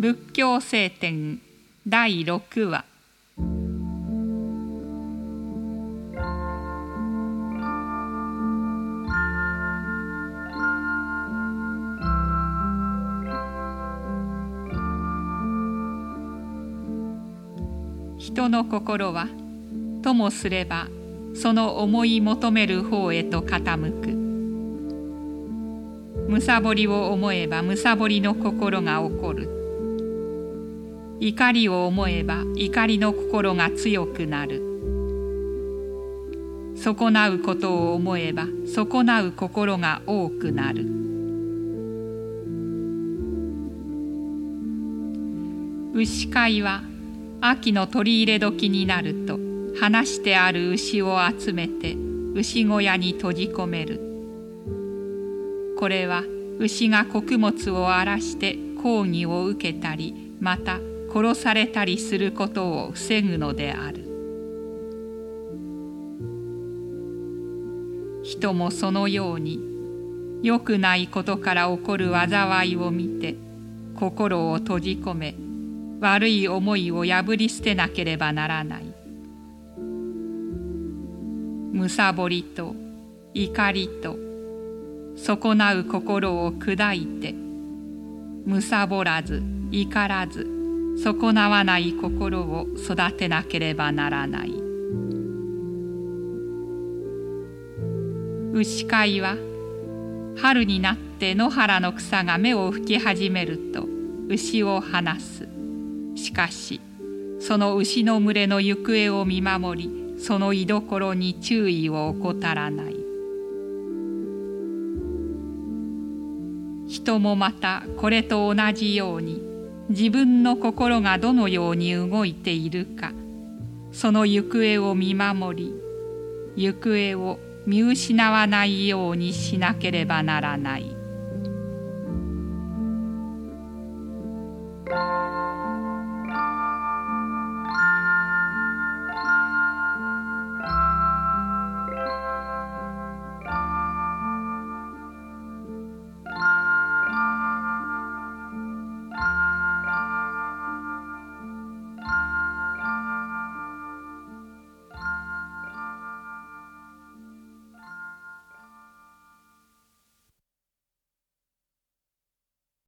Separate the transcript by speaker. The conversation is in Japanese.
Speaker 1: 仏教聖典第6話。人の心はともすればその思い求める方へと傾く。むさぼりを思えばむさぼりの心が起こる。怒りを思えば怒りの心が強くなる。損なうことを思えば損なう心が多くなる。牛飼いは秋の取り入れ時になると放してある牛を集めて牛小屋に閉じ込める。これは牛が穀物を荒らして抗議を受けたりまた殺されたりすることを防ぐのである。人もそのように良くないことから起こる災いを見て心を閉じ込め悪い思いを破り捨てなければならない。むさぼりと怒りと損なう心を砕いてむさぼらず怒らず損なわない心を育てなければならない。牛飼いは春になって野原の草が芽を吹き始めると牛を放す。しかしその牛の群れの行方を見守りその居所に注意を怠らない。人もまたこれと同じように自分の心がどのように動いているかその行方を見守り行方を見失わないようにしなければならない。